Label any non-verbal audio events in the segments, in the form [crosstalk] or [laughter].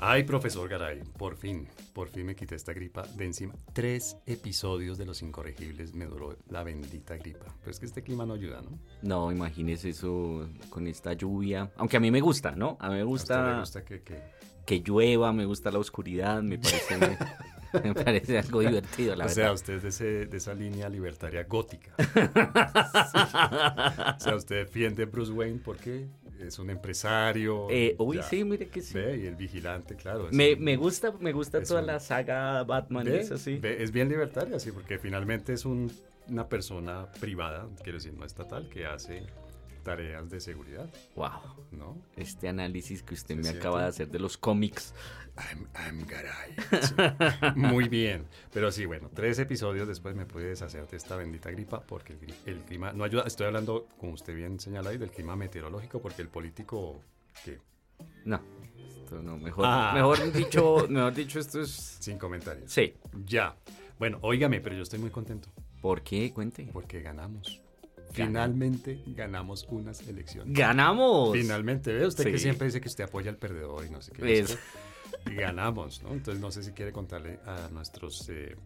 Ay, profesor Garay, por fin, por fin me quité esta gripa de encima. Tres episodios de Los Incorregibles me duró la bendita gripa. Pero es que este clima no ayuda, ¿no? No, imagínese eso con esta lluvia. Aunque a mí me gusta, ¿no? A mí me ¿A gusta, le gusta que, que- que llueva, me gusta la oscuridad, me parece, [laughs] me parece algo divertido, la o sea, verdad. usted es de, ese- de esa línea libertaria gótica. [laughs] Sí. O sea, usted defiende a Bruce Wayne porque es un empresario. Eh, uy, ya. sí, mire que sí. Ve, y el vigilante, claro. Me, un- me gusta, me gusta toda un- la saga Batman, Ve, es así. ve, es bien libertaria, sí, porque finalmente es un- una persona privada, quiero decir, no estatal, que hace tareas de seguridad, Wow, ¿no? este análisis que usted ¿Se me siente? acaba de hacer de los cómics. I'm, I'm Garay. Sí. Muy bien. Pero sí, bueno, tres episodios después me pude deshacer de esta bendita gripa porque el, el clima no ayuda. Estoy hablando, como usted bien señala ahí, del clima meteorológico porque el político, que No, esto no, mejor, Ah. mejor dicho, mejor dicho, esto es... sin comentarios. Sí, Ya. Bueno, óigame, pero yo estoy muy contento ¿por qué? Cuente. porque ganamos. Finalmente ganamos unas elecciones. ¡Ganamos! Finalmente, ve usted que siempre dice que usted apoya al perdedor y no sé qué. Es- y ganamos, ¿no? Entonces no sé si quiere contarle a nuestros eh,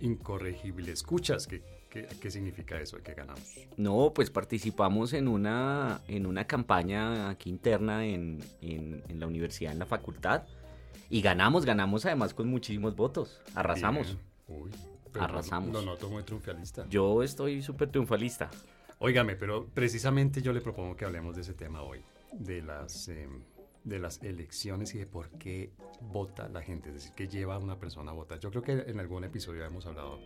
incorregibles escuchas qué, qué, qué significa eso de que ganamos. No, pues participamos en una, en una campaña aquí interna en, en- en la universidad, en la facultad. Y ganamos, ganamos además con muchísimos votos. Arrasamos. Bien. Uy, pero Arrasamos. Lo, noto muy triunfalista. Yo estoy súper triunfalista. Óigame, pero precisamente yo le propongo que hablemos de ese tema hoy, de las, eh, de las elecciones y de por qué vota la gente, es decir, qué lleva a una persona a votar. Yo creo que en algún episodio hemos hablado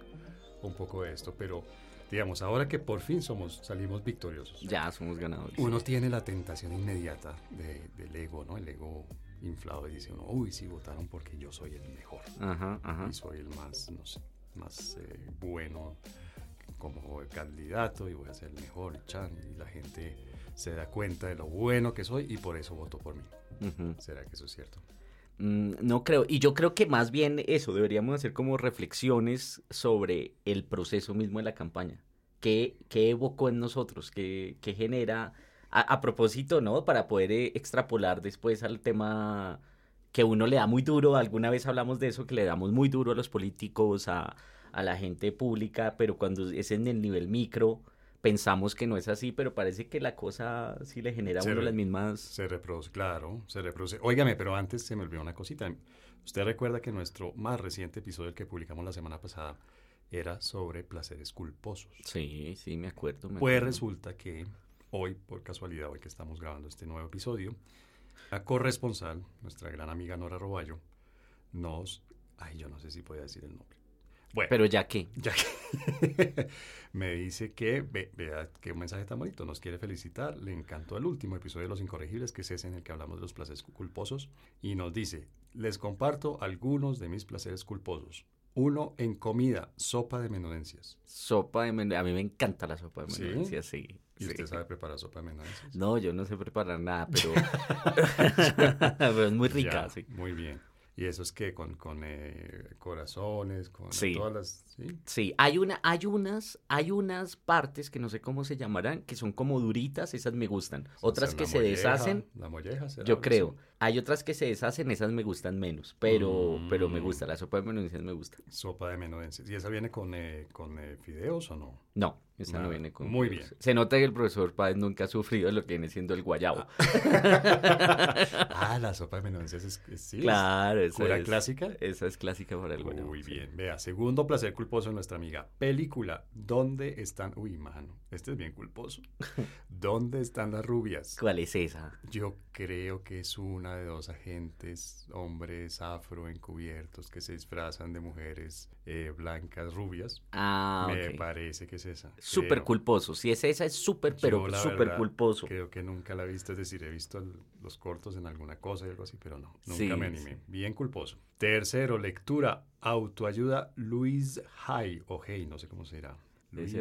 un poco de esto, pero digamos, ahora que por fin somos, salimos victoriosos, Ya somos ganadores. uno tiene la tentación inmediata de- del ego, ¿no? El ego inflado y dice uno, uy, sí, votaron porque yo soy el mejor Ajá, ajá. y soy el más, no sé, más eh, bueno como candidato y voy a ser el mejor, chan, y la gente se da cuenta de lo bueno que soy y por eso votó por mí. Ujú. ¿Será que eso es cierto? Mm, no creo. Y yo creo que más bien eso, deberíamos hacer como reflexiones sobre el proceso mismo de la campaña. ¿Qué, qué evocó en nosotros? ¿Qué, qué genera? A, a propósito, ¿no? Para poder eh, extrapolar después al tema que uno le da muy duro. Alguna vez hablamos de eso, que le damos muy duro a los políticos, a, a la gente pública, pero cuando es en el nivel micro, pensamos que no es así, pero parece que la cosa sí le genera a uno re- las mismas... Se reproduce, claro, se reproduce. Óigame, pero antes se me olvidó una cosita. Usted recuerda que nuestro más reciente episodio, el que publicamos la semana pasada, era sobre placeres culposos. Sí, sí, me acuerdo. me Pues resulta que hoy, por casualidad, hoy que estamos grabando este nuevo episodio, la corresponsal, nuestra gran amiga Nora Roballo, nos... Ay, yo no sé si podía decir el nombre. Bueno, Pero ya que, ya que [laughs] me dice que, ve- vea qué mensaje tan bonito, nos quiere felicitar, le encantó el último episodio de Los Incorregibles, que es ese en el que hablamos de los placeres culposos, y nos dice, les comparto algunos de mis placeres culposos. Uno en comida, sopa de menudencias. sopa de menudencias, a mí me encanta la sopa de ¿Sí? menudencias, sí. ¿Y sí. usted sabe preparar sopa de? No, yo no sé preparar nada, pero, [laughs] [laughs] pero es muy rica, Ya, sí. Muy bien. ¿Y eso es que con, con eh, corazones, con Sí. todas las... ¿sí? Sí, hay una, hay unas, hay unas partes que no sé cómo se llamarán, que son como duritas, esas me gustan. Otras que se molleja, deshacen, La molleja, ¿será yo creo. así? Hay otras que se deshacen, esas me gustan menos, pero, pero me Mm. gusta, la sopa de menudencias me gusta. Sopa de menudencias. ¿Y esa viene con, eh, con eh, fideos o no? No, esa no viene con... Muy bien. Se nota que el profesor Páez nunca ha sufrido lo que viene siendo el guayabo. [laughs] ah, la sopa de menudencias es, es- sí, es claro, esa cura es, clásica. esa es clásica para el guayabo. Muy sí. bien. Vea, segundo placer culposo de nuestra amiga. Película. ¿Dónde están? Uy, mano. Este es bien culposo. [laughs] ¿Dónde están las rubias? ¿Cuál es esa? Yo creo que es una de dos agentes, hombres afro encubiertos que se disfrazan de mujeres eh, blancas rubias. Ah, Me parece que es esa. Súper culposo. Si es esa, es súper, pero súper culposo. Creo que nunca la he visto, es decir, he visto los cortos en alguna cosa y algo así, pero no, nunca Sí, me animé. sí. Bien culposo. Tercero, lectura, autoayuda, Luis Hay, o Hey, no sé cómo se dirá. Luis.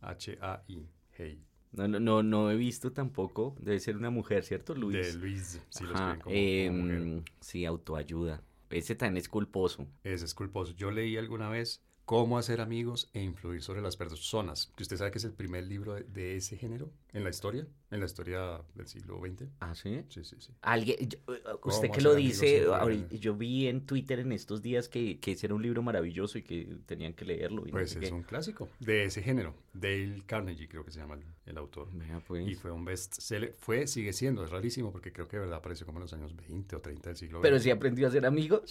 H-A-I, Hey. No, no, no, no he visto tampoco. Debe ser una mujer, ¿cierto, Luis? De Luis, si lo Ajá, escriben como, como em, mujer. sí, autoayuda. Ese también es culposo. Ese es culposo. Yo leí alguna vez Cómo hacer amigos e influir sobre las personas. Que usted sabe que es el primer libro de, de ese género en la historia, en la historia del siglo XX. ¿Ah, sí? Sí, sí, sí. Alguien, yo- usted ¿Cómo que lo dice, ahorita- yo vi en Twitter en estos días que, que ese era un libro maravilloso y que tenían que leerlo. Y no Pues sé es qué. un clásico de ese género. Dale Carnegie creo que se llama el, el autor. Pues. Y fue un bestseller. Fue, sigue siendo, es rarísimo porque creo que de verdad apareció como en los años 20 o 30 del siglo XX. Pero sí aprendió a ser amigos.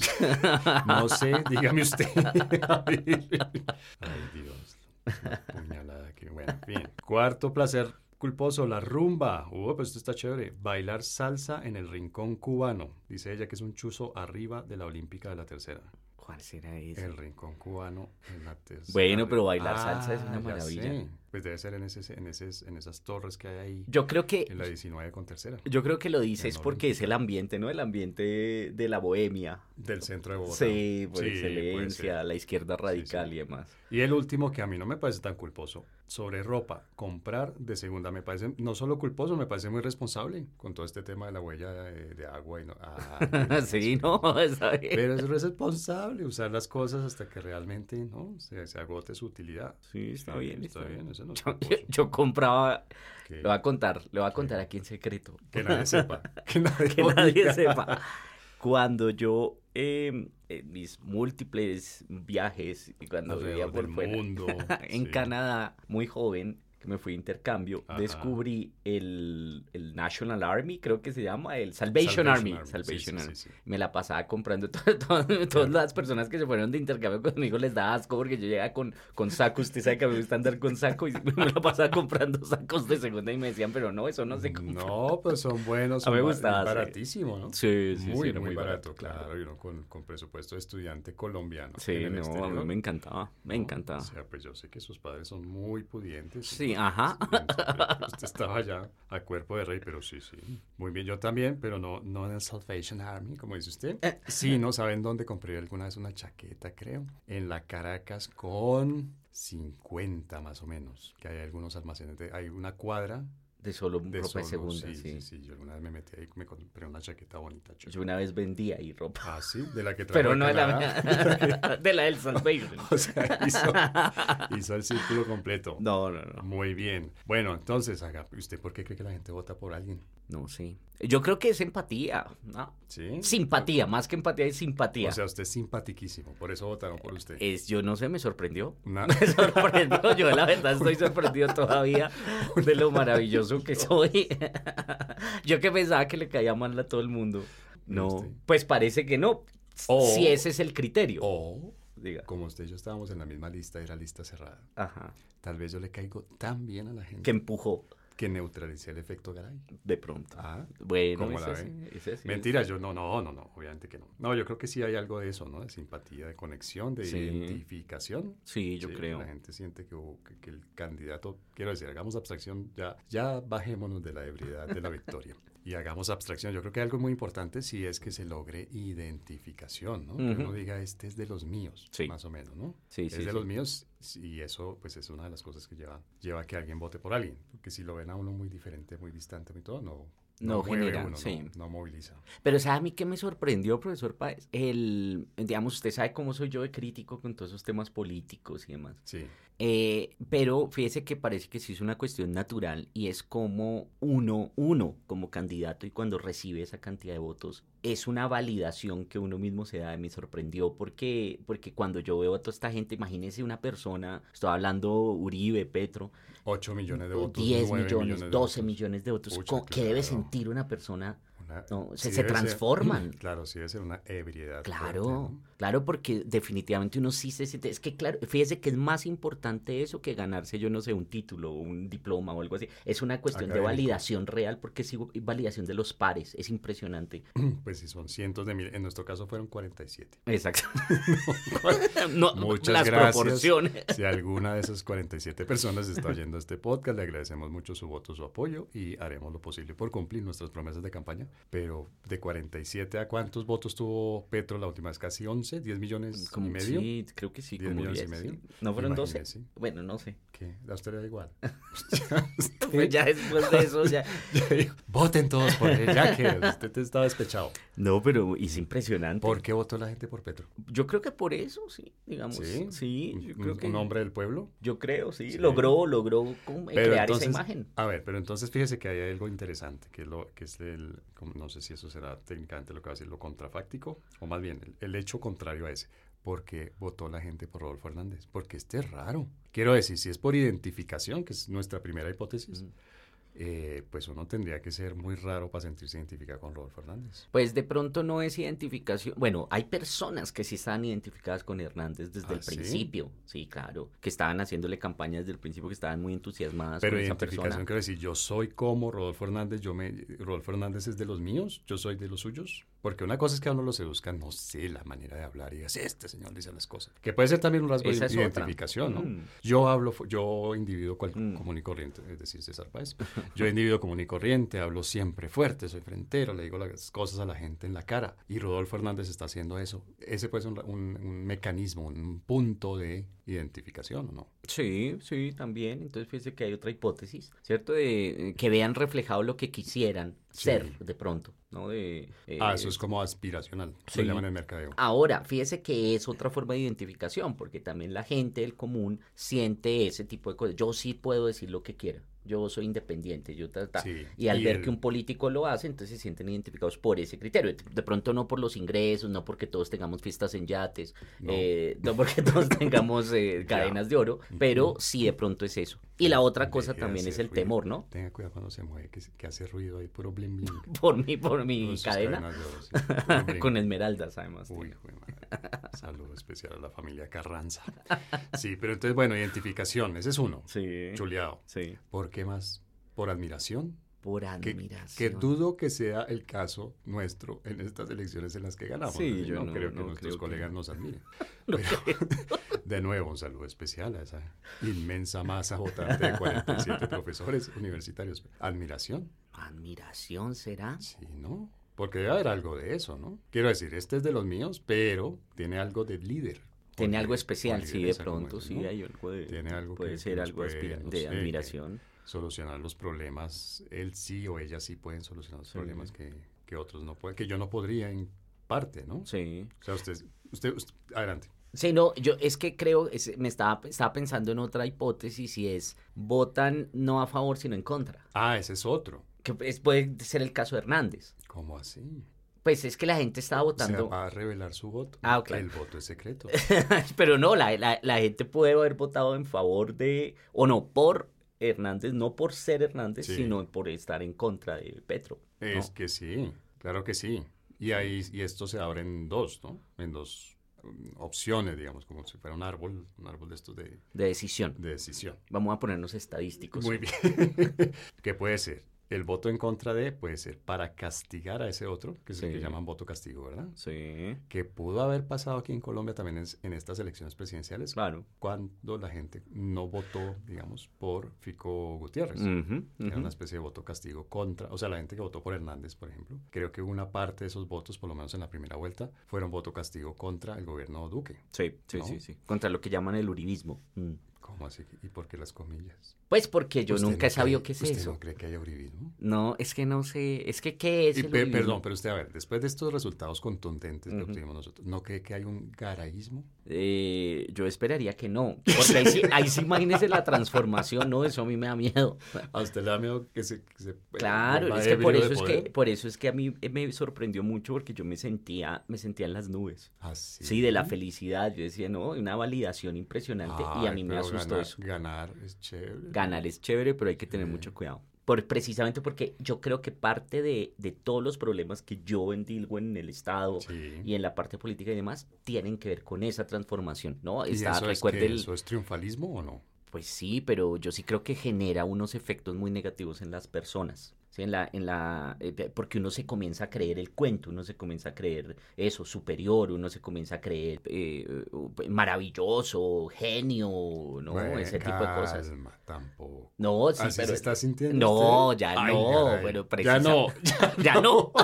No sé, dígame usted. [laughs] Ay, Dios. Una puñalada, que bueno. Bien. Cuarto placer culposo, la rumba. Uh, pues esto está chévere. Bailar salsa en el rincón cubano. Dice ella que es un chuzo arriba de la olímpica de la tercera. ¿Cuál será ese? El rincón cubano en la tercera. Bueno, pero bailar salsa es una Ah, ya maravilla. sé. Pues debe ser en, ese, en, ese, en esas torres que hay ahí. Yo creo que En la 19 con tercera. yo creo que lo dices porque es el ambiente, ¿no? El ambiente de la bohemia. Del centro de Bogotá. Sí, por Sí, excelencia, la izquierda radical sí. y demás. Y el último que a mí no me parece tan culposo, sobre ropa, comprar de segunda, me parece no solo culposo, me parece muy responsable con todo este tema de la huella de, de agua y no. ah, [laughs] sí, no, [laughs] está bien. Pero es responsable usar las cosas hasta que realmente no se, se agote su utilidad. Sí, está bien. Está bien, eso no es Yo, yo- culposo. yo compraba, Que, le voy a contar, le voy a contar aquí en secreto. que nadie sepa. [laughs] Que nadie, que nadie oiga. sepa. Cuando yo, eh, en mis múltiples viajes, y cuando vivía por fuera, mundo. [laughs] en sí. Canadá, muy joven, que me fui de intercambio, Ajá. descubrí el, el National Army, creo que se llama, el Salvation, Army. Salvation sí, Army. sí, sí. Me la pasaba comprando todo- [laughs] todo- todas las personas que se fueron de intercambio conmigo les daba asco porque yo llegaba con, con saco, usted sabe que me gusta andar con saco y [laughs] me la pasaba comprando sacos de segunda y me decían, pero no, eso no se compra. No, pues son buenos. A mí me son ba- gustaba, baratísimo, ¿no? Sí, sí, muy, sí, era muy barato, claro. Y uno con, con presupuesto de estudiante colombiano. Sí, no, a mí me encantaba, me encantaba. O sea, pues yo sé que sus padres son muy pudientes. Sí, ajá. Usted estaba ya a cuerpo de rey, pero sí, sí. Muy bien, yo también, pero no, no en el Salvation Army, como dice usted. Eh. Sí, ¿no? ¿Saben dónde compré alguna vez una chaqueta, creo? En la Caracas con 50 más o menos. Que hay algunos almacenes, de, hay una cuadra De solo de ropa de segunda, sí, sí. sí. Yo alguna vez me metí ahí me compré una chaqueta bonita. Yo una vez vendía ahí ropa. Ah, sí, de la que [laughs] trajo Pero no de la [laughs] de la del Salvation. [laughs] O sea, hizo, hizo el círculo completo. No, no, no. Muy bien. Bueno, entonces, haga, ¿usted por qué cree que la gente vota por alguien? No, sí. Yo creo que es empatía, ¿no? ¿Sí? Simpatía, más que empatía es simpatía. O sea, usted es simpatiquísimo, por eso votaron por usted. es, yo no sé, me sorprendió. Una- Me sorprendió, yo la verdad estoy sorprendido todavía de lo maravilloso que soy. [laughs] Yo que pensaba que le caía mal a todo el mundo. No, pues parece que no. Si ese es el criterio. O, Diga. como usted y yo estábamos en la misma lista, era lista cerrada. Ajá. Tal vez yo le caigo tan bien a la gente Que empujó que neutralicé el efecto Garay. de pronto. Ah, Bueno, ¿Cómo la ese ve? sí, ese sí. Mentira, yo no, no, no, no, obviamente que no. No, yo creo que sí hay algo de eso, ¿no? De simpatía, de conexión, de Sí. identificación. Sí, yo Sí, creo. La gente siente que, hubo- que- que el candidato, quiero decir, hagamos abstracción, ya, ya bajémonos de la ebriedad de la victoria [laughs] y hagamos abstracción. Yo creo que algo muy importante sí es que se logre identificación, ¿no? Que uno diga, este es de los míos, Sí. más o menos, ¿no? Sí, es sí, de sí. los míos y eso pues es una de las cosas que lleva, lleva a que alguien vote por alguien. Porque si lo ven a uno muy diferente, muy distante, muy todo, no, No mueve genera, uno, sí. no, no moviliza. Pero ¿sabe a mí qué me sorprendió, profesor Páez? El, digamos, usted sabe cómo soy yo de crítico con todos esos temas políticos y demás. Sí. Eh, pero fíjese que parece que sí es una cuestión natural y es como uno, uno como candidato y cuando recibe esa cantidad de votos, es una validación que uno mismo se da. Me sorprendió porque, porque cuando yo veo a toda esta gente, imagínese una persona, estoy hablando Uribe, Petro, 8 millones de votos. 10 nueve millones, de 12 votos. millones de votos. Pucha, ¿Cómo- ¿Qué debe sentir una persona? Una- No, se- sí se debe ser- transforman. [clears throat] claro, sí debe ser una ebriedad. Claro, fuerte, ¿no? claro, porque definitivamente uno sí se siente, es que claro, fíjese que es más importante eso que ganarse, yo no sé, un título, un diploma o algo así. Es una cuestión de validación real porque es igu- validación de los pares, es impresionante. [clears throat] Pues sí, son cientos de miles. En nuestro caso fueron 47. Exacto. [laughs] no, [laughs] Muchas las gracias. proporciones. Si alguna de esas 47 personas está oyendo este podcast, le agradecemos mucho su voto, su apoyo y haremos lo posible por cumplir nuestras promesas de campaña pero de 47 a cuántos votos tuvo Petro la última vez, casi 11, 10 millones y medio. Sí, creo que sí, 10 como millones 10, y medio. sí. ¿No fueron 12? Imagínese. Bueno, no sé. ¿Qué? La usted da igual. [laughs] [laughs] Pues ya después de eso, ya... [laughs] Voten todos por él, ya que [laughs] usted está despechado. No, pero es impresionante. ¿Por qué votó la gente por Petro? Yo creo que por eso, sí, digamos. ¿Sí? Sí, yo ¿Un, creo que... un hombre del pueblo? Yo creo, sí. Sí. Logró, logró Pero crear entonces- esa imagen. A ver, pero entonces fíjese que hay algo interesante, que, es lo, que es el, no sé si eso será técnicamente lo que va a decir, lo contrafáctico, o más bien el, el hecho contrario a ese. Porque votó la gente por Rodolfo Hernández. Porque este es raro. Quiero decir, si es por identificación, que es nuestra primera hipótesis, eh, pues uno tendría que ser muy raro para sentirse identificado con Rodolfo Hernández. Pues de pronto no es identificación. Bueno, hay personas que sí están identificadas con Hernández desde ¿Ah, el principio. Sí, claro. Que estaban haciéndole campaña desde el principio, que estaban muy entusiasmadas Pero con esa identificación persona. quiero decir, yo soy como Rodolfo Hernández, yo me, Rodolfo Hernández es de los míos, yo soy de los suyos. Porque una cosa es que a uno lo seduzca, no sé, la manera de hablar y es este señor dice las cosas. Que puede ser también un rasgo Esa de otra. identificación, ¿no? Mm. Yo hablo, yo individuo cual- Mm. común y corriente, es decir, César Páez. Yo individuo común y corriente, hablo siempre fuerte, soy frentero, le digo las cosas a la gente en la cara. Y Rodolfo Hernández está haciendo eso. Ese puede ser un, un- un mecanismo, un punto de identificación, ¿o no? Sí, sí, también. Entonces fíjese que hay otra hipótesis, ¿cierto? De eh, que vean reflejado lo que quisieran Sí. ser de pronto, ¿no? De, eh, Ah, eso es como aspiracional, sí. llaman en el mercadeo. Ahora, fíjese que es otra forma de identificación, porque también la gente del común siente ese tipo de cosas. Yo sí puedo decir lo que quiera. Yo soy independiente, yo ta, ta. Sí, Y al y ver el- que un político lo hace, entonces se sienten identificados por ese criterio. De pronto no por los ingresos, no porque todos tengamos fiestas en yates, No. eh, no porque todos [laughs] tengamos eh, cadenas de oro, pero sí de pronto es eso. Y la otra cosa también es el ruido. temor, ¿no? Tenga cuidado cuando se mueve, que, que hace ruido ahí, puro bling bling. [laughs] Por mi, por mi cadena, oro, sí, [laughs] con esmeraldas además. Uy, jue madre. Saludo especial a la familia Carranza. Sí, pero entonces, bueno, identificación, ese es uno. Sí, Chuleado. sí. ¿Por qué más? ¿Por admiración? Por Que, admiración. que dudo que sea el caso nuestro en estas elecciones en las que ganamos. Sí, yo no, no- creo que no nuestros creo que- colegas nos admiren. [laughs] Pero, [laughs] de nuevo, un saludo especial a esa inmensa masa votante de 47 [laughs] profesores universitarios. ¿Admiración? ¿Admiración será? Sí, ¿no? Porque debe haber algo de eso, ¿no? Quiero decir, este es de los míos, pero tiene algo de líder. Tiene algo especial, sí, de pronto, sí, ¿no? hay algo de... Tiene algo puede que- ser que algo puede, aspira- no de sé, admiración. Solucionar los problemas, él sí o ella sí pueden solucionar los Sí. problemas que, que otros no pueden, que yo no podría en parte, ¿no? Sí. O sea, usted, usted, usted- adelante. Sí, no, yo es que creo, es- me estaba, estaba pensando en otra hipótesis y es, votan no a favor sino en contra. Ah, ese es otro. Que es- puede ser el caso de Hernández. ¿Cómo así? Pues es que la gente estaba O sea, votando, va a revelar su voto. Ah, ok. El voto es secreto. [laughs] pero no, la, la, la gente puede haber votado en favor de, o no, por Hernández, no por ser Hernández, Sí. sino por estar en contra de Petro. ¿no? Es que sí, claro que sí. Y ahí y esto se abre en dos, ¿no? En dos mm, opciones, digamos, como si fuera un árbol, un árbol de estos de, De decisión. de decisión. Vamos a ponernos estadísticos. Muy bien. [laughs] ¿Qué puede ser? El voto en contra de puede ser para castigar a ese otro, que es el que llaman voto castigo, ¿verdad? Sí, Que pudo haber pasado aquí en Colombia también en, en estas elecciones presidenciales, claro. cuando la gente no votó, digamos, por Fico Gutiérrez. Era una especie de voto castigo contra, o sea, la gente que votó por Hernández, por ejemplo, creo que una parte de esos votos, por lo menos en la primera vuelta, fueron voto castigo contra el gobierno Duque. Sí, sí, ¿no? sí, sí. Contra lo que llaman el uribismo. Mm. ¿Cómo así? ¿Y por qué las comillas? Pues porque yo ¿Usted nunca he no sabido qué es ¿Usted eso. no cree que haya uribismo? No, es que no sé, es que qué es Y el pe- uribismo? perdón, pero usted, a ver, después de estos resultados contundentes que obtuvimos nosotros, ¿no cree que hay un garaísmo? Eh, yo esperaría que no, porque ahí sí, ahí sí imagínese la transformación, ¿no? Eso a mí me da miedo. ¿A usted le da miedo que se... que se- Claro, vuelva es que por eso es que, por eso es que a mí me sorprendió mucho porque yo me sentía, me sentía en las nubes. ¿Ah, sí? Sí, de la felicidad. Yo decía, no, una validación impresionante y a mí me pero ganar, es chévere. Ganar es chévere, pero hay que tener Sí. mucho cuidado. Por, precisamente porque yo creo que parte de, de todos los problemas que yo endilgo en el Estado Sí. y en la parte política y demás tienen que ver con esa transformación, ¿no? ¿Y Está, es que el- ¿Eso es triunfalismo o no? Pues sí, pero yo sí creo que genera unos efectos muy negativos en las personas. ¿Sí? En la, en la, eh, porque uno se comienza a creer el cuento, uno se comienza a creer eso, superior, uno se comienza a creer eh, maravilloso, genio, ¿no? Bueno, Ese tipo de cosas. tampoco. No, sí, ¿Así pero... se está sintiendo No, usted? ya Ay, no, caray. pero Ya no. [laughs] ya no. [laughs]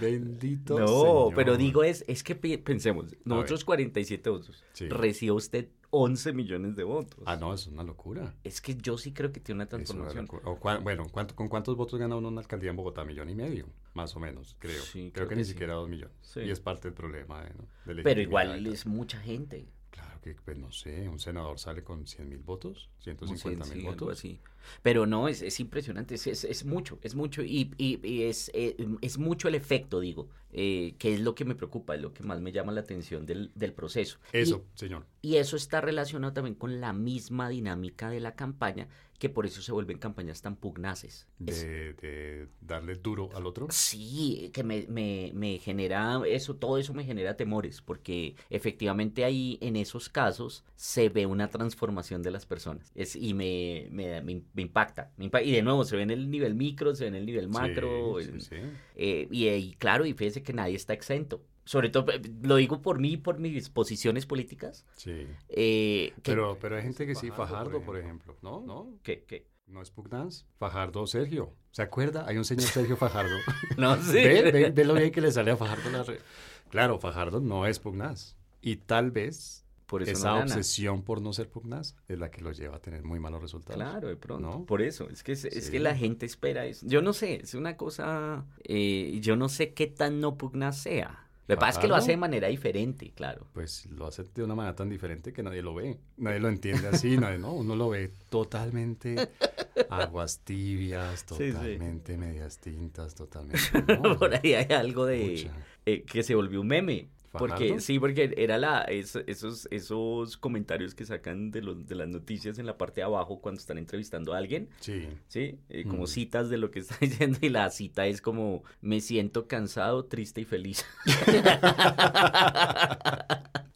Bendito No, señor. pero digo es, es que pensemos, nosotros 47 votos, Sí. recibe usted 11 millones de votos. Ah, no, es una locura. Es que yo sí creo que tiene una transformación. locura. O cua- bueno, ¿cuánto- ¿con cuántos votos gana uno una alcaldía en Bogotá? Millón y medio, más o menos, creo. Sí, creo, creo que, que ni sí. siquiera dos millones. Sí. Y es parte del problema. ¿no? de Pero igual es mucha gente. Claro que, pues no sé, un senador sale con 100 mil votos, como 150 cien, mil sí, algo votos. así. Pero no, es, es impresionante, es, es, es mucho, es mucho y, y- y es, eh, es mucho el efecto, digo, eh, que es lo que me preocupa, es lo que más me llama la atención del, del proceso. Y- Eso, señor. Y eso está relacionado también con la misma dinámica de la campaña, que por eso se vuelven campañas tan pugnaces. Es- De, darle duro al otro. Sí, que me, me, me genera eso, todo eso me genera temores, porque efectivamente ahí en esos casos se ve una transformación de las personas es, y me, me, me, me impacta, me impa- Y de nuevo, se ve en el nivel micro, se ve en el nivel macro. Sí, sí. eh, y, y claro, y fíjese que nadie está exento. Sobre todo, eh, lo digo por mí, por mis posiciones políticas. Sí. eh, que- Pero, pero hay gente que sí, Fajardo, Fajardo, por por ejemplo. ¿No? ¿No? que- que- ¿No es pugnaz? Fajardo Sergio. ¿Se acuerda? Hay un señor Sergio Fajardo. [laughs] no sé. ve, ve, ve lo bien que le sale a Fajardo. la re- Claro, Fajardo no es pugnaz. Y tal vez por eso esa no obsesión por no ser pugnaz es la que lo lleva a tener muy malos resultados. Claro, de pronto. ¿No? Por eso, es que, es, es Sí. que la gente espera eso. Yo no sé, es una cosa, eh, yo no sé qué tan no pugnaz sea. Lo que pasa es que lo hace de manera diferente, claro. Pues lo hace de una manera tan diferente que nadie lo ve. Nadie lo entiende así, [laughs] nadie, ¿no? Uno lo ve totalmente [laughs] aguas tibias, Sí, sí. totalmente medias tintas, totalmente. [laughs] ¿no? Por ahí hay algo de eh, que se volvió un meme. Porque sí, porque era la es- esos esos comentarios que sacan de los de las noticias en la parte de abajo cuando están entrevistando a alguien, Sí, ¿sí? Eh, como Mm. citas de lo que está [laughs] diciendo y la cita es como me siento cansado, triste y feliz. [laughs]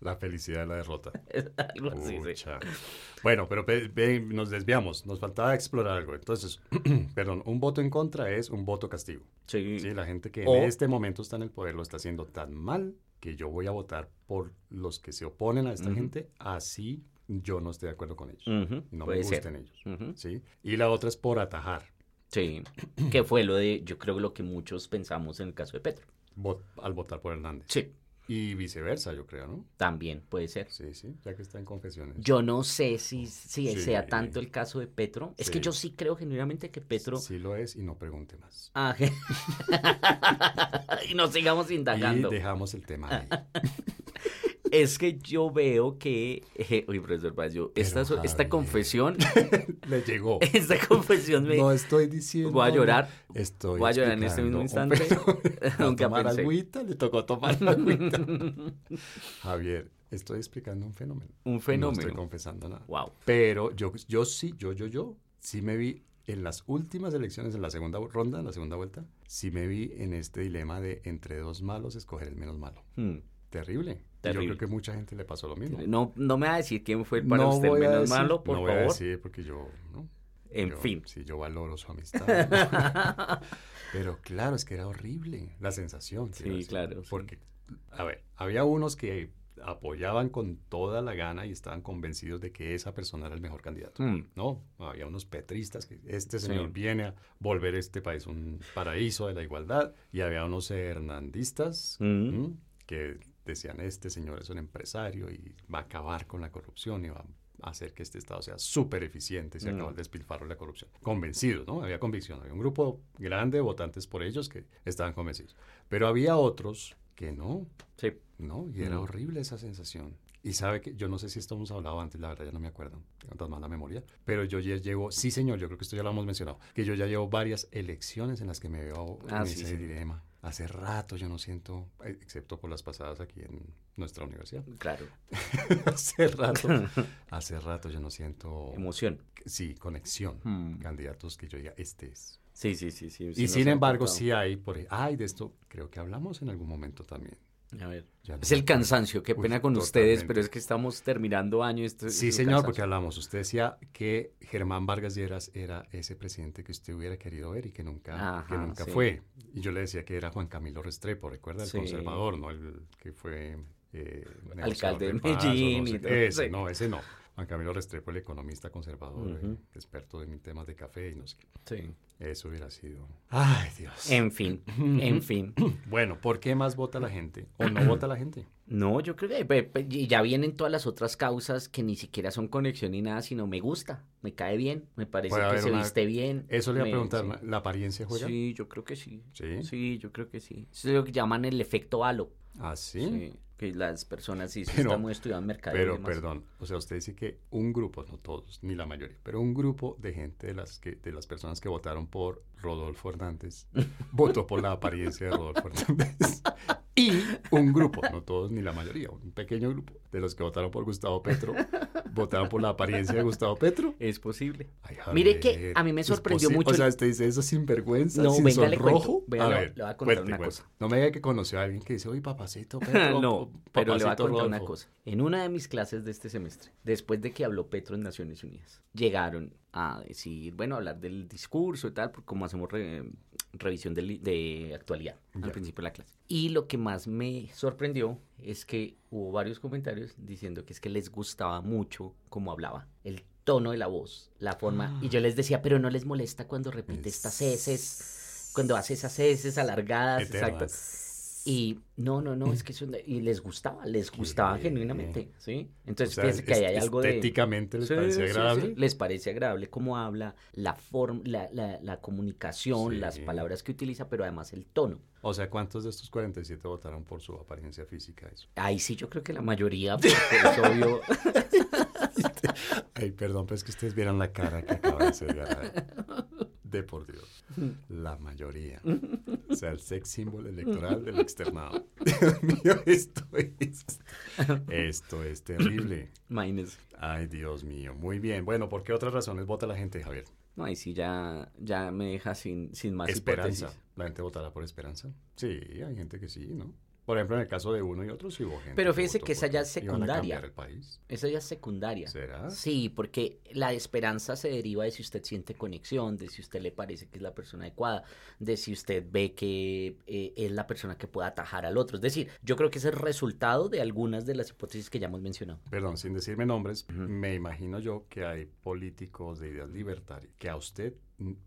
la felicidad de la derrota. [laughs] algo así, sí. Bueno, pero pe- pe- nos desviamos, nos faltaba explorar algo. Entonces, [clears throat] perdón, un voto en contra es un voto castigo. Sí. Sí, la gente que O- en este momento está en el poder lo está haciendo tan mal que yo voy a votar por los que se oponen a esta gente, así yo no estoy de acuerdo con ellos. No puede me ser. gusten ellos. ¿sí? Y la otra es por atajar, Sí, que fue lo de, yo creo lo que muchos pensamos en el caso de Petro. vo- al votar por Hernández. Sí, Y viceversa, yo creo, ¿no? también puede ser. Sí, sí, ya que está en confesiones. Yo no sé si, si Sí. sea tanto el caso de Petro. Es que yo sí creo genuinamente que Petro... Sí lo es y no pregunte más. Ah, [laughs] y no sigamos indagando. Y dejamos el tema ahí. [laughs] Es que yo veo que... eh, [laughs] uy, profesor Paz, yo- esta, Pero, esta confesión, [laughs] Le llegó. [laughs] esta confesión me... No estoy diciendo. voy a llorar. Estoy Voy a llorar en este mismo instante. Nunca tomar pensé. agüita, le tocó tomar la agüita. Javier, estoy explicando un fenómeno. Un No fenómeno. estoy confesando nada. Wow. Pero yo, yo sí, yo, yo, yo, sí me vi en las últimas elecciones, en la segunda ronda, en la segunda vuelta, sí me vi en este dilema de entre dos malos escoger el menos malo. Hmm. Terrible. Yo creo que mucha gente le pasó lo mismo. No, no me va a decir quién fue para No usted el menos decir- malo, por no voy a favor. decir porque yo, ¿no? En Yo- fin. Sí, yo valoro su amistad. [laughs] Pero claro, es que era horrible la sensación. Sí, decir. claro, sí. Porque, a ver, había unos que apoyaban con toda la gana y estaban convencidos de que esa persona era el mejor candidato. Hmm. No, había unos petristas que este Sí. señor viene a volver este país un paraíso de la igualdad y había unos hernandistas Mm. que decían este señor es un empresario y va a acabar con la corrupción y va a hacer que este estado sea súper eficiente y se Mm. acaba el despilfarro de la corrupción. Convencidos, ¿no? Había convicción, había un grupo grande de votantes por ellos que estaban convencidos. Pero había otros que no, Sí. ¿no? Y era Mm. horrible esa sensación. Y sabe que yo no sé si esto hemos hablado antes, la verdad ya no me acuerdo, tengo tan mala memoria, pero yo ya llevo, sí señor, yo creo que esto ya lo hemos mencionado, que yo ya llevo varias elecciones en las que me veo Ah, en sí, ese sí. dilema. Hace rato yo no siento, eh, excepto por las pasadas aquí en nuestra universidad, [laughs] Claro. hace rato, [laughs] hace rato yo no siento, Emoción. sí, conexión, Hmm. candidatos que yo diga, este es. Sí, sí, sí. sí y sin embargo, sí hay, por, ay, de esto creo que hablamos en algún momento también. A ver. No Es el cansancio, qué Uy, pena con ustedes, pero es que estamos terminando año. Esto, Sí, señor, porque hablamos. Usted decía que Germán Vargas Lleras era ese presidente que usted hubiera querido ver y que nunca, que nunca sí. fue. Y yo le decía que era Juan Camilo Restrepo, ¿recuerda? El Sí. conservador, ¿no? El que fue... eh, Alcalde de Medellín no sé y todo, Ese, no, ese no. Juan Camilo Restrepo, el economista conservador, eh, experto en temas de café y no sé qué. Sí. Eso hubiera sido... Ay, Dios. En fin, en fin. [clears throat] Bueno, ¿por qué más vota la gente? ¿O no vota la gente? No, yo creo que ya vienen todas las otras causas que ni siquiera son conexión ni nada, sino me gusta, me cae bien, me parece Puede que se una- viste bien. Eso le iba a preguntar, sí. ¿la- ¿la apariencia juega? Sí, yo creo que sí. ¿Sí? Sí, yo creo que sí. Eso es lo que llaman el efecto halo. ¿Ah, sí? Sí, que las personas sí, sí Pero- está muy estudiado en mercado. y Pero, demás. perdón, o sea, usted dice que un grupo, no todos, ni la mayoría, pero un grupo de gente de las que de las personas que votaron por Rodolfo Hernández [laughs] votó por la apariencia de Rodolfo Hernández. Y un grupo, no todos ni la mayoría, un pequeño grupo de los que votaron por Gustavo Petro, votaron por la apariencia de Gustavo Petro. Es posible. Ay, Mire que a mí me ¿es sorprendió mucho O sea, usted dice eso sin vergüenza, No, sin venga, le cuento. sonrojo. Venga, a le- ver, le voy a contar cuente, una cuente. cosa. No me diga que conoció a alguien que dice, oye, papacito [laughs] Petro. no, pero le voy a papacito contar una Rodolfo". cosa. En una de mis clases de este semestre, después de que habló Petro en Naciones Unidas, llegaron a decir, bueno, hablar del discurso y tal, porque como hacemos re- revisión de, de actualidad al principio de la clase. Y lo que más me sorprendió es que hubo varios comentarios diciendo que es que les gustaba mucho cómo hablaba, el tono de la voz, la forma. Y yo les decía, pero no les molesta cuando repite estas heces, cuando hace esas heces alargadas, Eternas. exacto. Y no, no, no, es que eso, y les gustaba, les gustaba Qué genuinamente, ¿sí? Entonces O sea, fíjense que ahí hay algo de... Estéticamente les Sí, parecía sí, sí, agradable. Les parece agradable cómo habla, la forma, la, la, la comunicación, Sí. las palabras que utiliza, pero además el tono. O sea, ¿cuántos de estos 47 votaron por su apariencia física? Eso. Ahí sí yo creo que la mayoría, porque es [laughs] obvio. Ay, perdón, pero es que ustedes vieron la cara que acaba de hacer. [laughs] De por Dios. La mayoría. O sea, el sex symbol electoral del externado. [laughs] [laughs] Dios mío, esto es. Esto es terrible. Imagínense. Ay, Dios mío. Muy bien. Bueno, ¿por qué otras razones vota la gente, Javier? No, ahí sí ya, ya me deja sin, sin más Esperanza. hipótesis. ¿La gente votará por esperanza? Sí, hay gente que sí, ¿no? Por ejemplo, en el caso de uno y otro sí hubo gente. Pero fíjese votó que esa ya es secundaria. el país. Esa ya es secundaria. ¿Será? Sí, porque la esperanza se deriva de si usted siente conexión, de si usted le parece que es la persona adecuada, de si usted ve que eh, es la persona que puede atajar al otro. Es decir, yo creo que es el resultado de algunas de las hipótesis que ya hemos mencionado. Perdón, sin decirme nombres, me imagino yo que hay políticos de ideas libertarias que a usted,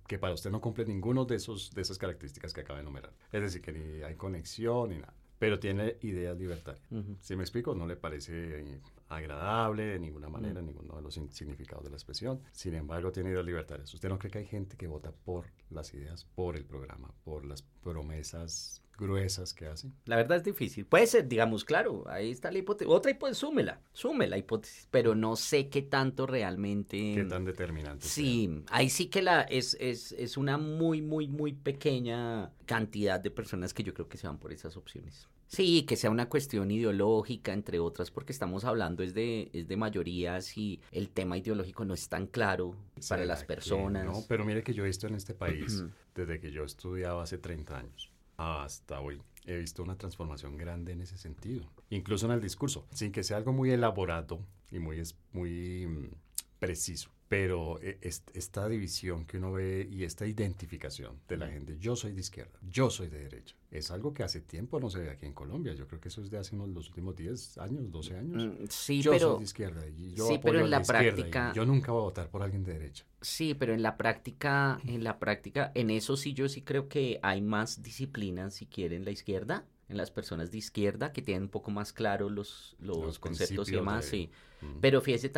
que para usted no cumple ninguno de esos de esas características que acaba de enumerar. Es decir, que ni hay conexión ni nada, pero tiene ideas libertarias. Si me explico, no le parece eh, agradable de ninguna manera, ninguno de los significados de la expresión. Sin embargo, tiene ideas libertarias. ¿Usted no cree que hay gente que vota por las ideas, por el programa, por las promesas gruesas que hacen? La verdad es difícil. Puede ser, digamos, claro, ahí está la hipótesis. Otra hipótesis, súmela, sume la hipótesis, pero no sé qué tanto realmente... ¿Qué tan determinante? sea? Sí, ahí sí que la es, es, es una muy, muy, muy pequeña cantidad de personas que yo creo que se van por esas opciones. Sí, que sea una cuestión ideológica, entre otras, porque estamos hablando es de, es de mayorías y el tema ideológico no es tan claro para ¿Será las personas. No, pero mire que yo he visto en este país, desde que yo estudiaba hace 30 años hasta hoy, he visto una transformación grande en ese sentido. Incluso en el discurso, sin que sea algo muy elaborado y muy, muy mm, preciso. Pero eh, est- esta división que uno ve y esta identificación de la gente, yo soy de izquierda, yo soy de derecha, es algo que hace tiempo no se ve aquí en Colombia. Yo creo que eso es de hace unos, los últimos 10 años, 12 años. Mm, Sí, yo pero soy de izquierda y yo sí, apoyo pero en a la práctica- yo nunca voy a votar por alguien de derecha. Sí, pero en la práctica, en la práctica, en eso sí yo sí creo que hay más disciplina, si quieren, la izquierda, en las personas de izquierda que tienen un poco más claro los, los, Los conceptos y demás, de- sí. Mm. Pero fíjese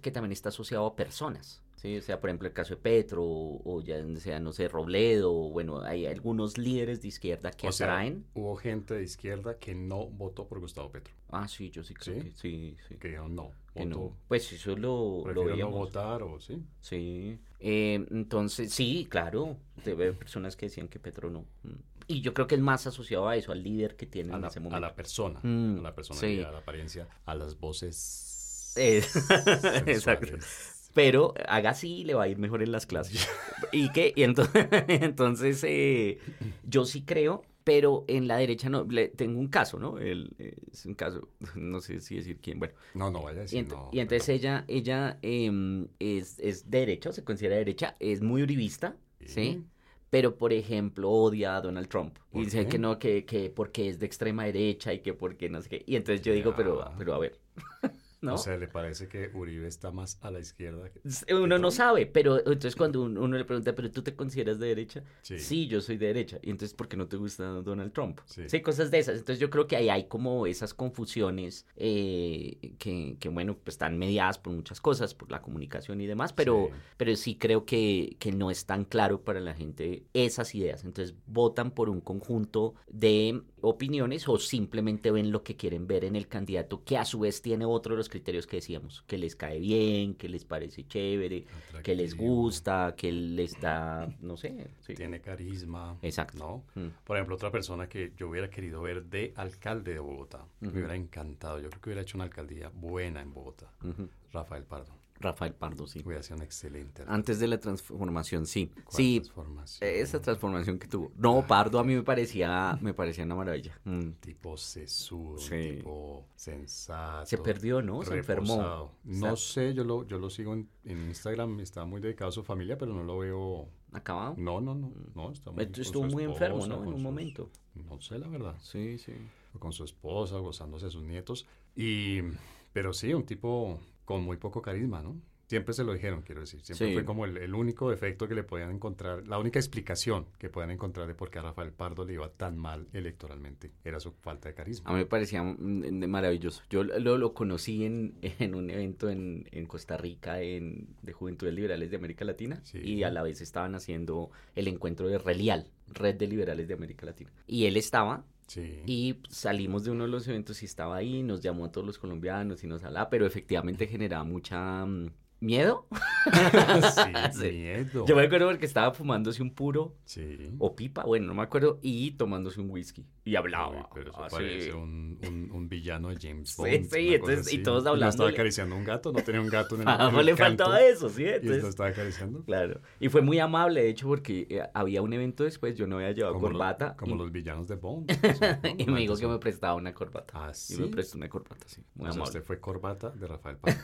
que también está asociado a personas, ¿sí? O sea, por ejemplo, el caso de Petro, o, o ya sea, no sé, Robledo, o bueno, hay algunos líderes de izquierda que O sea, atraen. hubo gente de izquierda que no votó por Gustavo Petro. Ah, sí, yo sí creo ¿Sí? que sí, sí. Que dijeron no. que no. Pues eso lo, lo prefiero no veíamos. votar o sí. Sí, eh, entonces sí, claro, debe haber personas que decían que Petro no. Mm. Y yo creo que es más asociado a eso, al líder que tienen A en la, ese a momento. la persona, Mm, a la persona, sí. a la apariencia, a las voces. Eh. [laughs] Exacto. Pero haga así y le va a ir mejor en las clases. [laughs] ¿Y qué? Y entonces, [laughs] entonces eh, yo sí creo, pero en la derecha no. Le, tengo un caso, ¿no? El, eh, es un caso, no sé si decir quién. Bueno, No, no vaya a y, decir ent- no. y entonces ella, ella em, es, es derecha, o se considera derecha, es muy uribista, ¿sí? Sí. Pero, por ejemplo, odia a Donald Trump. Y ¿Por dice qué? que no, que, que porque es de extrema derecha y que porque no sé qué. Y entonces yo digo, pero, pero a ver, ¿no? O sea, ¿le parece que Uribe está más a la izquierda? Que... Uno no sabe, pero entonces cuando uno, uno le pregunta, ¿pero tú te consideras de derecha? Sí. Sí. yo soy de derecha. Y entonces, ¿por qué no te gusta Donald Trump? Sí. cosas de esas. Entonces yo creo que ahí hay como esas confusiones eh, que, que, bueno, pues están mediadas por muchas cosas, por la comunicación y demás, pero sí, pero sí creo que, que no es tan claro para la gente esas ideas. Entonces votan por un conjunto de opiniones o simplemente ven lo que quieren ver en el candidato, que a su vez tiene otro de los criterios que decíamos, que les cae bien, que les parece chévere, Atractivo. que les gusta, que les da, no sé. Sí. Tiene carisma. Exacto. ¿no? Mm. Por ejemplo, otra persona que yo hubiera querido ver de alcalde de Bogotá, uh -huh. me hubiera encantado, yo creo que hubiera hecho una alcaldía buena en Bogotá, uh -huh. Rafael Pardo. Rafael Pardo, sí. Hubiera sido un excelente. Antes de la transformación, sí. Sí, transformación? esa transformación que tuvo. No, Pardo a mí me parecía, me parecía una maravilla. Mm. Tipo sesudo, sí. tipo sensato. Se perdió, ¿no? Se enfermó. No sé, yo lo, yo lo sigo en, en, Instagram, está muy dedicado a su familia, pero no lo veo... ¿Acabado? No, no, no, no está muy, Estuvo muy esposa, enfermo, ¿no? En un sus, momento. No sé, la verdad. Sí, sí. Con su esposa, gozándose de sus nietos. Y, pero sí, un tipo con muy poco carisma, ¿no? Siempre se lo dijeron, quiero decir. Siempre sí. fue como el, el, único defecto que le podían encontrar, la única explicación que podían encontrar de por qué a Rafael Pardo le iba tan mal electoralmente era su falta de carisma. A mí me parecía maravilloso. Yo lo, lo conocí en, en, un evento en, en Costa Rica en, de Juventudes Liberales de América Latina sí. y a la vez estaban haciendo el encuentro de Relial, Red de Liberales de América Latina. Y él estaba Sí. Y salimos de uno de los eventos y estaba ahí, nos llamó a todos los colombianos y nos hablaba, pero efectivamente generaba mucha mm, miedo. [laughs] sí, [laughs] sí, miedo. Yo me acuerdo porque estaba fumándose un puro sí. o pipa, bueno, no me acuerdo, y tomándose un whisky. Y hablaba. Uy, pero eso parece un, un, un, villano de James Sí, Bond. sí, entonces, y todos hablando. ¿No estaba acariciando un gato? ¿No tenía un gato en el, [laughs] ah, el le canto? faltaba eso, ¿sí? ¿Y Entonces, esto estaba acariciando? Claro. Y fue muy amable, de hecho, porque eh, había un evento después, yo no había llevado Como corbata. lo- como y, los villanos de Bond. y me dijo que me prestaba una corbata. Ah, Y ¿sí? me prestó una corbata, sí. Muy O sea, amable. usted fue corbata de Rafael Pardo.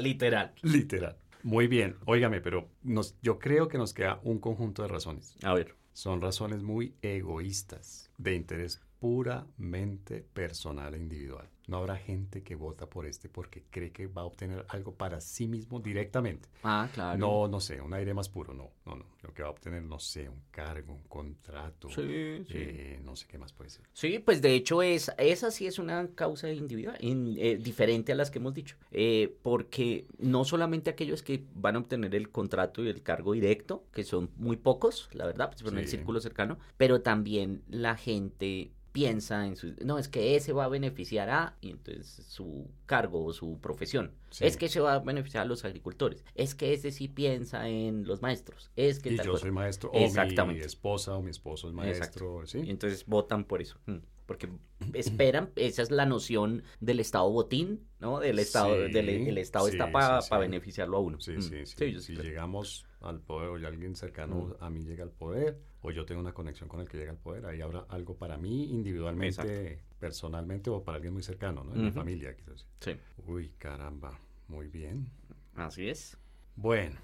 Literal. Literal. Muy bien. Óigame, pero nos, yo creo que nos queda un conjunto de razones. A ver. Son razones muy egoístas, de interés puramente personal e individual. No habrá gente que vota por este porque cree que va a obtener algo para sí mismo directamente. Ah, claro. No, no sé, un aire más puro, no, no, no. Lo que va a obtener, no sé, un cargo, un contrato, Sí, sí. eh, no sé qué más puede ser. Sí, pues de hecho es, esa sí es una causa individual, in- eh, diferente a las que hemos dicho, Eh, porque no solamente aquellos que van a obtener el contrato y el cargo directo, que son muy pocos, la verdad, pues en el círculo cercano, pero también la gente piensa en su, no, es que ese va a beneficiar a, y entonces su cargo o su profesión, Sí. es que se va a beneficiar a los agricultores, es que ese sí piensa en los maestros, es que Y yo cosa. soy maestro, o mi Exactamente. esposa o mi esposo es maestro, Y ¿sí? entonces votan por eso. mm, Porque esperan, esa es la noción del Estado botín, ¿no? Del Estado, Sí, del el Estado está para sí. beneficiarlo a uno. Sí, Mm, sí, sí. yo si creo. llegamos al poder o alguien cercano a mí llega al poder o yo tengo una conexión con el que llega al poder, ahí habrá algo para mí individualmente, personalmente o para alguien muy cercano, ¿no? En mi familia, quizás. Sí, Uy, caramba, muy bien. así es. Bueno.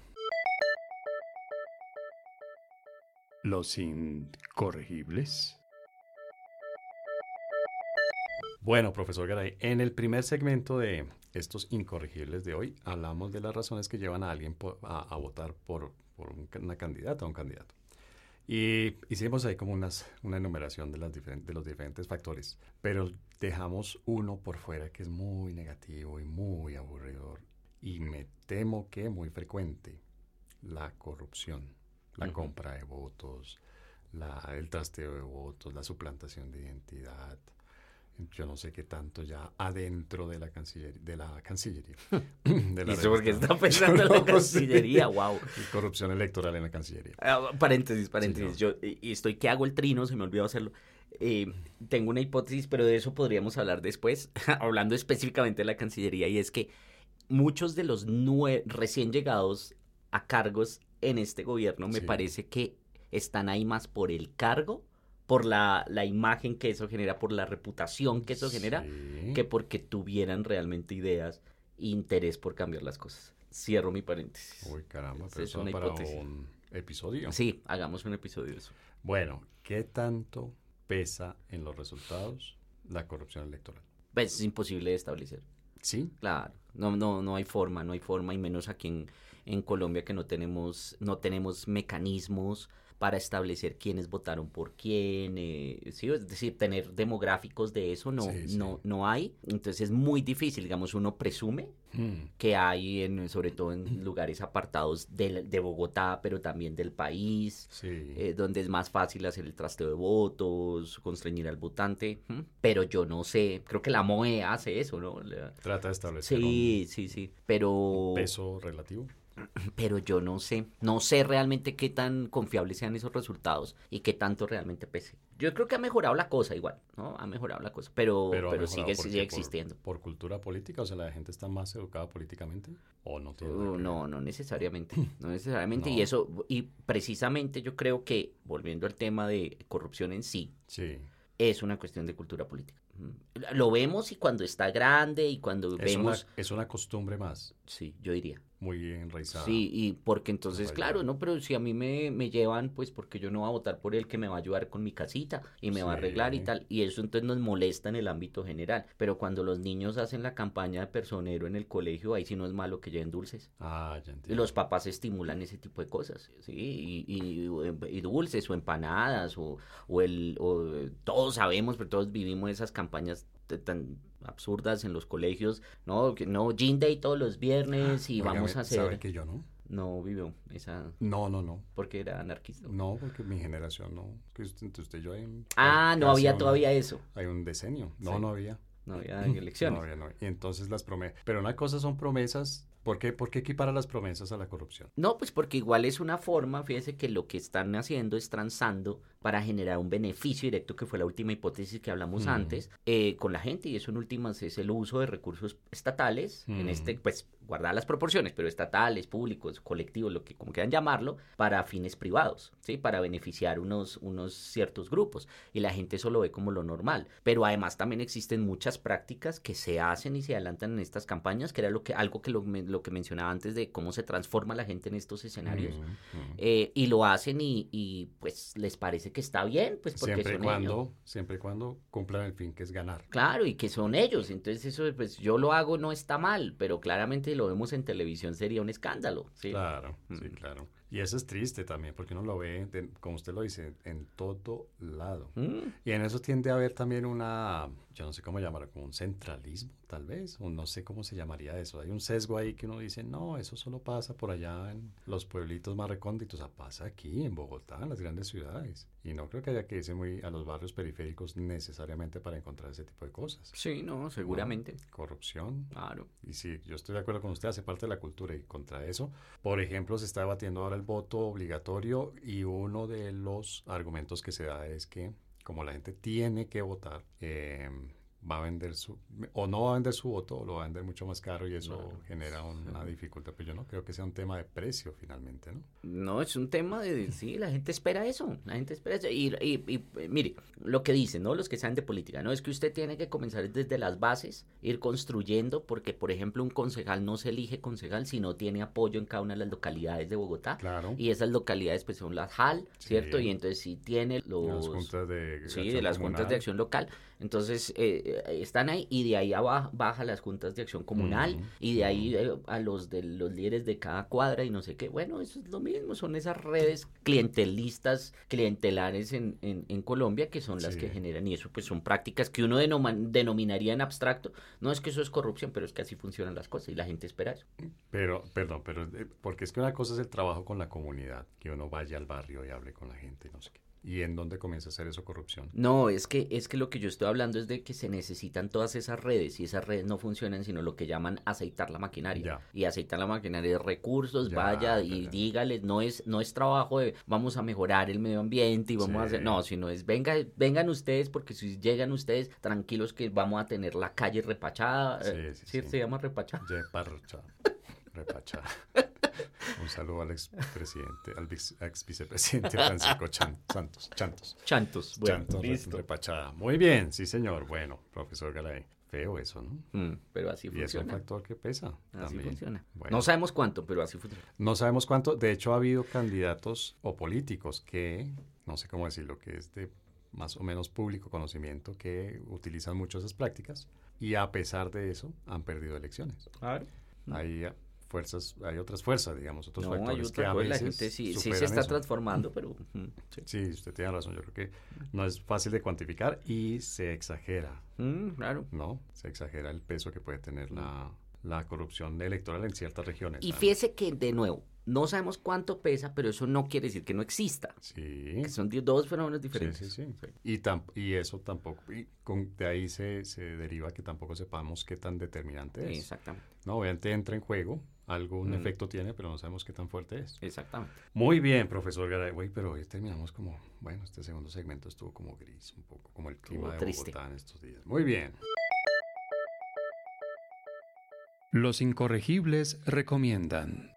Los incorregibles. Bueno, profesor Garay, en el primer segmento de estos incorregibles de hoy hablamos de las razones que llevan a alguien a, a votar por, por un ca- una candidata o un candidato. Y hicimos ahí como unas, una enumeración de, las de los diferentes factores, pero dejamos uno por fuera que es muy negativo y muy aburridor y me temo que muy frecuente, la corrupción, la Ujú. compra de votos, la, el trasteo de votos, la suplantación de identidad. Yo no sé qué tanto ya adentro de la Cancillería. De la Cancillería. [laughs] de ¿Y eso porque está pensando [laughs] en la. Cancillería? ¡Wow! Corrupción electoral en la Cancillería. Ah, paréntesis, paréntesis. Sí, Yo y y estoy que hago el trino, se me olvidó hacerlo. Eh, tengo una hipótesis, pero de eso podríamos hablar después, [laughs] hablando específicamente de la Cancillería, y es que muchos de los nue- recién llegados a cargos en este gobierno me Sí. parece que están ahí más por el cargo, por la, la imagen que eso genera, por la reputación que eso genera, que porque tuvieran realmente ideas e interés por cambiar las cosas. Cierro mi paréntesis. Uy, caramba, pero es eso una para hipótesis. un episodio. Sí, hagamos un episodio de eso. Bueno, ¿qué tanto pesa en los resultados la corrupción electoral? Pues es imposible de establecer. Sí. Claro, no, no, no hay forma, no hay forma, y menos aquí en, en Colombia que no tenemos, no tenemos mecanismos para establecer quiénes votaron por quién, eh, ¿sí? es decir, tener demográficos de eso no, Sí, sí. no, no hay, entonces es muy difícil, digamos, uno presume Mm, que hay, en, sobre todo en lugares apartados del- de, Bogotá, pero también del país, eh, donde es más fácil hacer el trasteo de votos, constreñir al votante, ¿m? pero yo no sé, creo que la MOE hace eso, ¿no? La- Trata de establecer Sí, sí, sí, pero, un peso relativo. Pero yo no sé, no sé realmente qué tan confiables sean esos resultados y qué tanto realmente pese. Yo creo que ha mejorado la cosa igual, ¿no? Ha mejorado la cosa, pero, pero, sigue, existiendo. Por, cultura política, o sea, la gente está más educada políticamente o no tiene Uh, no, no necesariamente, no necesariamente, [laughs] y eso, y precisamente yo creo que, volviendo al tema de corrupción en sí, Sí. es una cuestión de cultura política. Lo vemos y cuando está grande y cuando Es una, vemos, es una costumbre más, sí, yo diría. Muy enraizada. Sí, y porque entonces, claro, ¿no? Pero si a mí me, me llevan, pues porque yo no voy a votar por él que me va a ayudar con mi casita y me va a arreglar y tal. Y eso entonces nos molesta en el ámbito general. Pero cuando los niños hacen la campaña de personero en el colegio, ahí sí no es malo que lleven dulces. Ah, ya Y entiendo. los papás estimulan ese tipo de cosas, ¿sí? Y, y- y dulces o empanadas o, o el... o, todos sabemos, pero todos vivimos esas campañas tan absurdas en los colegios, ¿no? Que no, Gin Day todos los viernes y vamos a ¿Sabe hacer... que yo no? No vivió esa... No, no, no. porque era anarquista. No, porque mi generación no. Entre usted y yo hay un- Ah, no había una- todavía eso. Hay un decenio. No, Sí. no había. No había elecciones. No había, no había. Y entonces las promesas. Pero una cosa son promesas. ¿Por qué, ¿Por qué equipara las promesas a la corrupción? No, pues porque igual es una forma, fíjese que lo que están haciendo es transando para generar un beneficio directo, que fue la última hipótesis que hablamos Mm. antes, eh, con la gente, y eso en últimas es el uso de recursos estatales, en Mm. este, pues, guardar las proporciones, pero estatales, públicos, colectivos, lo que como quieran llamarlo, para fines privados, ¿sí? Para beneficiar unos, unos ciertos grupos, y la gente eso lo ve como lo normal, pero además también existen muchas prácticas que se hacen y se adelantan en estas campañas, que era lo que, algo que lo, lo que mencionaba antes de cómo se transforma la gente en estos escenarios. Mm. Eh, y lo hacen y, y, pues les parece que está bien, pues porque siempre son cuando, ellos. siempre y cuando cumplan el fin que es ganar. Claro, y que son ellos. Entonces eso, pues yo lo hago, no está mal, pero claramente lo vemos en televisión sería un escándalo. ¿sí? Claro, sí, Mm. claro. Y eso es triste también, porque uno lo ve, de- como usted lo dice, en todo lado. Mm, Y en eso tiende a haber también una, yo no sé cómo llamarlo, como un centralismo, tal vez, o no sé cómo se llamaría eso. Hay un sesgo ahí que uno dice, no, eso solo pasa por allá en los pueblitos más recónditos, o sea, pasa aquí, en Bogotá, en las grandes ciudades. Y no creo que haya que irse muy a los barrios periféricos necesariamente para encontrar ese tipo de cosas. Sí, no, seguramente. Corrupción, Claro. y sí, yo estoy de acuerdo con usted, hace parte de la cultura y contra eso. Por ejemplo, se está debatiendo ahora voto obligatorio y uno de los argumentos que se da es que como la gente tiene que votar, eh, va a vender su, o no va a vender su voto, o lo va a vender mucho más caro y eso Claro. genera una dificultad. Pero yo no creo que sea un tema de precio finalmente, ¿no? No, es un tema de, sí, la gente espera eso, la gente espera eso. Y, y- y, mire, lo que dicen, ¿no? Los que saben de política, ¿no? Es que usted tiene que comenzar desde las bases, ir construyendo, porque, por ejemplo, un concejal no se elige concejal si no tiene apoyo en cada una de las localidades de Bogotá. Claro. Y esas localidades, pues, son las HAL, ¿cierto? Sí. Y entonces, si tiene los... las juntas de Sí, de las juntas de comunal. acción local. Entonces, eh, están ahí y de ahí abajo baja las juntas de acción comunal y de ahí eh, a los de los líderes de cada cuadra y no sé qué. Bueno, eso es lo mismo, son esas redes clientelistas, clientelares en, en, en Colombia que son las Sí. que generan y eso pues son prácticas que uno denominaría en abstracto. No es que eso es corrupción, pero es que así funcionan las cosas y la gente espera eso. Pero, perdón, pero eh, porque es que una cosa es el trabajo con la comunidad, que uno vaya al barrio y hable con la gente, no sé qué. ¿Y en dónde comienza a hacer eso corrupción? No, es que, es que lo que yo estoy hablando es de que se necesitan todas esas redes y esas redes no funcionan sino lo que llaman aceitar la maquinaria. Ya. Y aceitar la maquinaria de recursos, Ya, vaya ya, y ya. dígales, no es, no es trabajo de vamos a mejorar el medio ambiente y vamos a Sí. hacer, no, sino es venga, vengan ustedes porque si llegan ustedes tranquilos que vamos a tener la calle repachada. Sí, eh, sí, ¿sí sí. se llama repachada? [laughs] repacha. Un saludo al expresidente, al ex vicepresidente Francisco Chan- Santos, Chantos. Chantos, bueno, Chantos, listo. repachada. Muy bien, sí señor. Bueno, profesor Galay, feo eso, ¿no? Mm, pero así Y es un funciona. factor que pesa Así también. funciona. Bueno. No sabemos cuánto, pero así funciona. No sabemos cuánto. De hecho, ha habido candidatos o políticos que, no sé cómo decirlo, que es de más o menos público conocimiento, que utilizan mucho esas prácticas y a pesar de eso han perdido elecciones. Claro. Hay eh, fuerzas, hay otras fuerzas, digamos, otros No, hay factores que a la veces gente sí, sí se está eso. transformando, pero... [laughs] sí. Sí, usted tiene razón. Yo creo que no es fácil de cuantificar y se exagera, Mm, claro. ¿no? Se exagera el peso que puede tener la, la corrupción electoral en ciertas regiones. Y fíjese que, de nuevo, no sabemos cuánto pesa, pero eso no quiere decir que no exista. Sí. Que son dos fenómenos Sí, diferentes. sí, sí. Y, tam- y eso tampoco, y con, de ahí se, se deriva que tampoco sepamos qué tan determinante Sí, es. Exactamente. No, obviamente entra en juego, algún Mm. efecto tiene, pero no sabemos qué tan fuerte es. Exactamente. Muy bien, profesor Garay. Güey, pero hoy terminamos como, bueno, este segundo segmento estuvo como gris, un poco como el clima de triste. Bogotá en estos días. Muy bien. Los incorregibles recomiendan.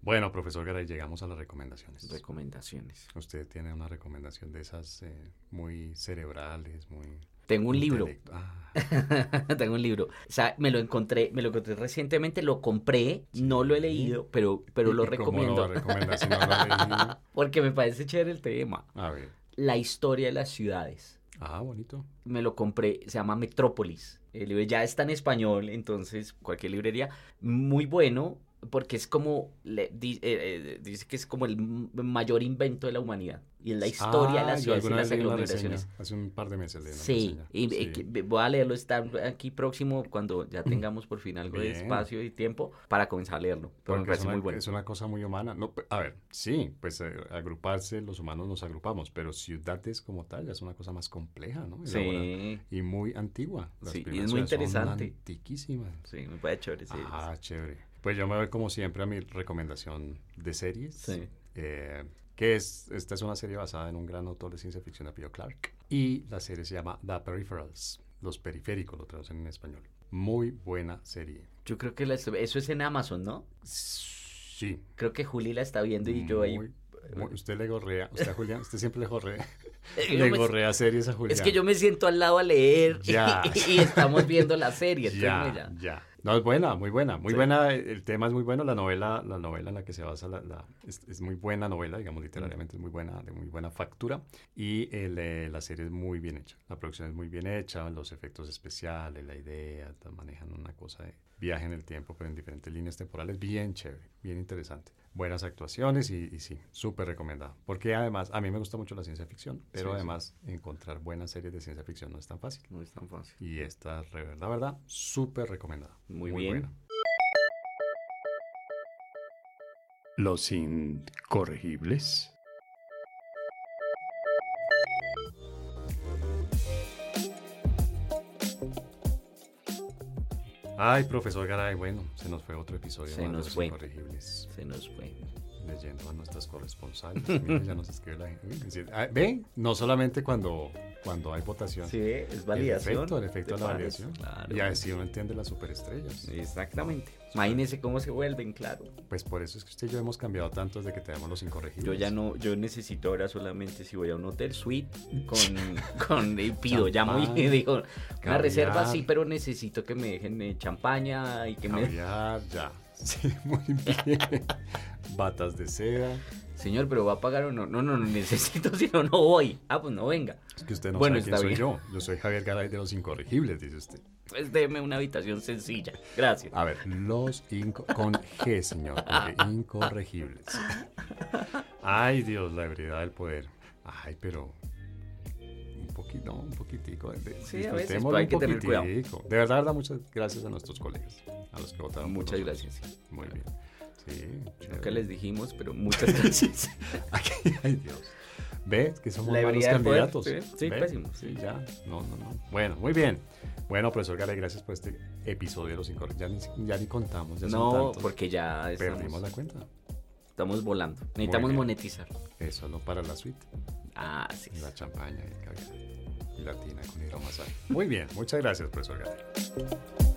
Bueno, profesor Garay, llegamos a las recomendaciones. Recomendaciones. Usted tiene una recomendación de esas eh, muy cerebrales, muy... Tengo un libro. Ah, [laughs] Tengo un libro. O sea, me lo encontré, me lo encontré recientemente, lo compré, no lo he leído, pero, pero lo ¿y cómo recomiendo. lo si no lo [laughs] porque me parece chévere el tema. A ver. La historia de las ciudades. Ah, bonito. Me lo compré, se llama Metrópolis. El libro ya está en español, entonces cualquier librería. Muy bueno, porque es como, le- di- eh, eh, dice que es como el mayor invento de la humanidad. Y es la historia de Ah, las ciudades y las aglomeraciones. Hace un par de meses leí una Sí, y Sí. eh, voy a leerlo, está aquí próximo cuando ya tengamos por fin algo de espacio y tiempo para comenzar a leerlo. Pero me Porque es parece una, muy bueno. es una cosa muy humana. No, a ver, sí, pues eh, agruparse, los humanos nos agrupamos, pero ciudades como tal es una cosa más compleja, ¿no? Sí, Y muy antigua. Las Sí, y es muy son interesante. antiquísimas. sí, me parece chévere. Sí, Ah, chévere. Pues yo me voy como siempre a mi recomendación de series. Sí. eh, que es, esta es una serie basada en un gran autor de ciencia ficción, apellido Clark. Y la serie se llama The Peripherals, Los Periféricos, lo traducen en español. Muy buena serie. Yo creo que la eso es en Amazon, ¿no? Sí. Creo que Juli la está viendo y yo ahí... muy- usted le gorrea, usted a Julián, usted siempre le gorrea, [laughs] le me- gorrea series a Julián. Es que yo me siento al lado a leer Ya. [laughs] y, y estamos viendo la serie. [laughs] ya- ya. No, es buena, muy buena, muy Sí. buena. El tema es muy bueno. La novela, la novela en la que se basa, la, la- es, es muy buena novela, digamos literariamente es muy buena, de muy buena factura. Y el, eh, la serie es muy bien hecha. La producción es muy bien hecha, los efectos especiales, la idea, manejan una cosa de viaje en el tiempo, pero en diferentes líneas temporales, bien chévere, bien interesante. Buenas actuaciones y, y sí, súper recomendada. Porque además, a mí me gusta mucho la ciencia ficción, pero Sí, sí. además encontrar buenas series de ciencia ficción no es tan fácil. No es tan fácil. Y esta, la verdad, súper recomendada. Muy bien. buena. Los incorregibles. Ay, profesor Garay, bueno, se nos fue otro episodio Se más nos fue. Incorregibles. Se nos fue. Leyendo a nuestras corresponsales. [laughs] Mira, ya nos escribe la gente. Ah, ¿Ven? No solamente cuando, cuando hay votación. Sí, es El validación. efecto, el efecto de la ¿Te validación. Claro. Y así uno entiende las superestrellas. Exactamente. Imagínense cómo se vuelven, claro. Pues por eso es que usted y yo hemos cambiado tanto desde que tenemos los incorregibles. Yo ya no, yo necesito ahora solamente si voy a un hotel suite con, [laughs] con y pido, ya muy, Champán, [laughs] digo, una caviar. reserva sí, pero necesito que me dejen eh, champaña y que me... Caviar, ya. [laughs] Sí, muy bien. Batas de seda. Señor, pero va a pagar o no? No, no, no [laughs] necesito, si no, no voy. Ah, pues no venga. Es que usted no Bueno, sabe quién soy bien. yo. Yo soy Javier Garay de los Incorregibles, dice usted. Pues deme una habitación sencilla. Gracias. A ver, los con G, señor, [laughs] incorregibles. Ay, Dios, la ebriedad del poder. Ay, pero un poquito, un poquitico. de- Sí, a veces, pero hay un que tener cuidado. De verdad, verdad, muchas gracias a nuestros colegas, a los que votaron. por Muchas nosotros. gracias. Muy bien. Sí, Nunca les dijimos, pero muchas [laughs] gracias. Ay, Dios. ¿Ve? Que somos malos poder, candidatos. sí, sí, pésimo, Sí, ya. No, no, no. Bueno, muy bien. Bueno, profesor Garay, gracias por este episodio de los incorrectos. Ya ni, ya ni contamos, ya son no, tantos. porque ya Perdimos estamos, la cuenta. estamos volando. Necesitamos monetizar. Eso no para la suite. Ah, sí. Y la champaña y. Y la tina con hidromasaje. Muy bien, muchas gracias, profesor Garay.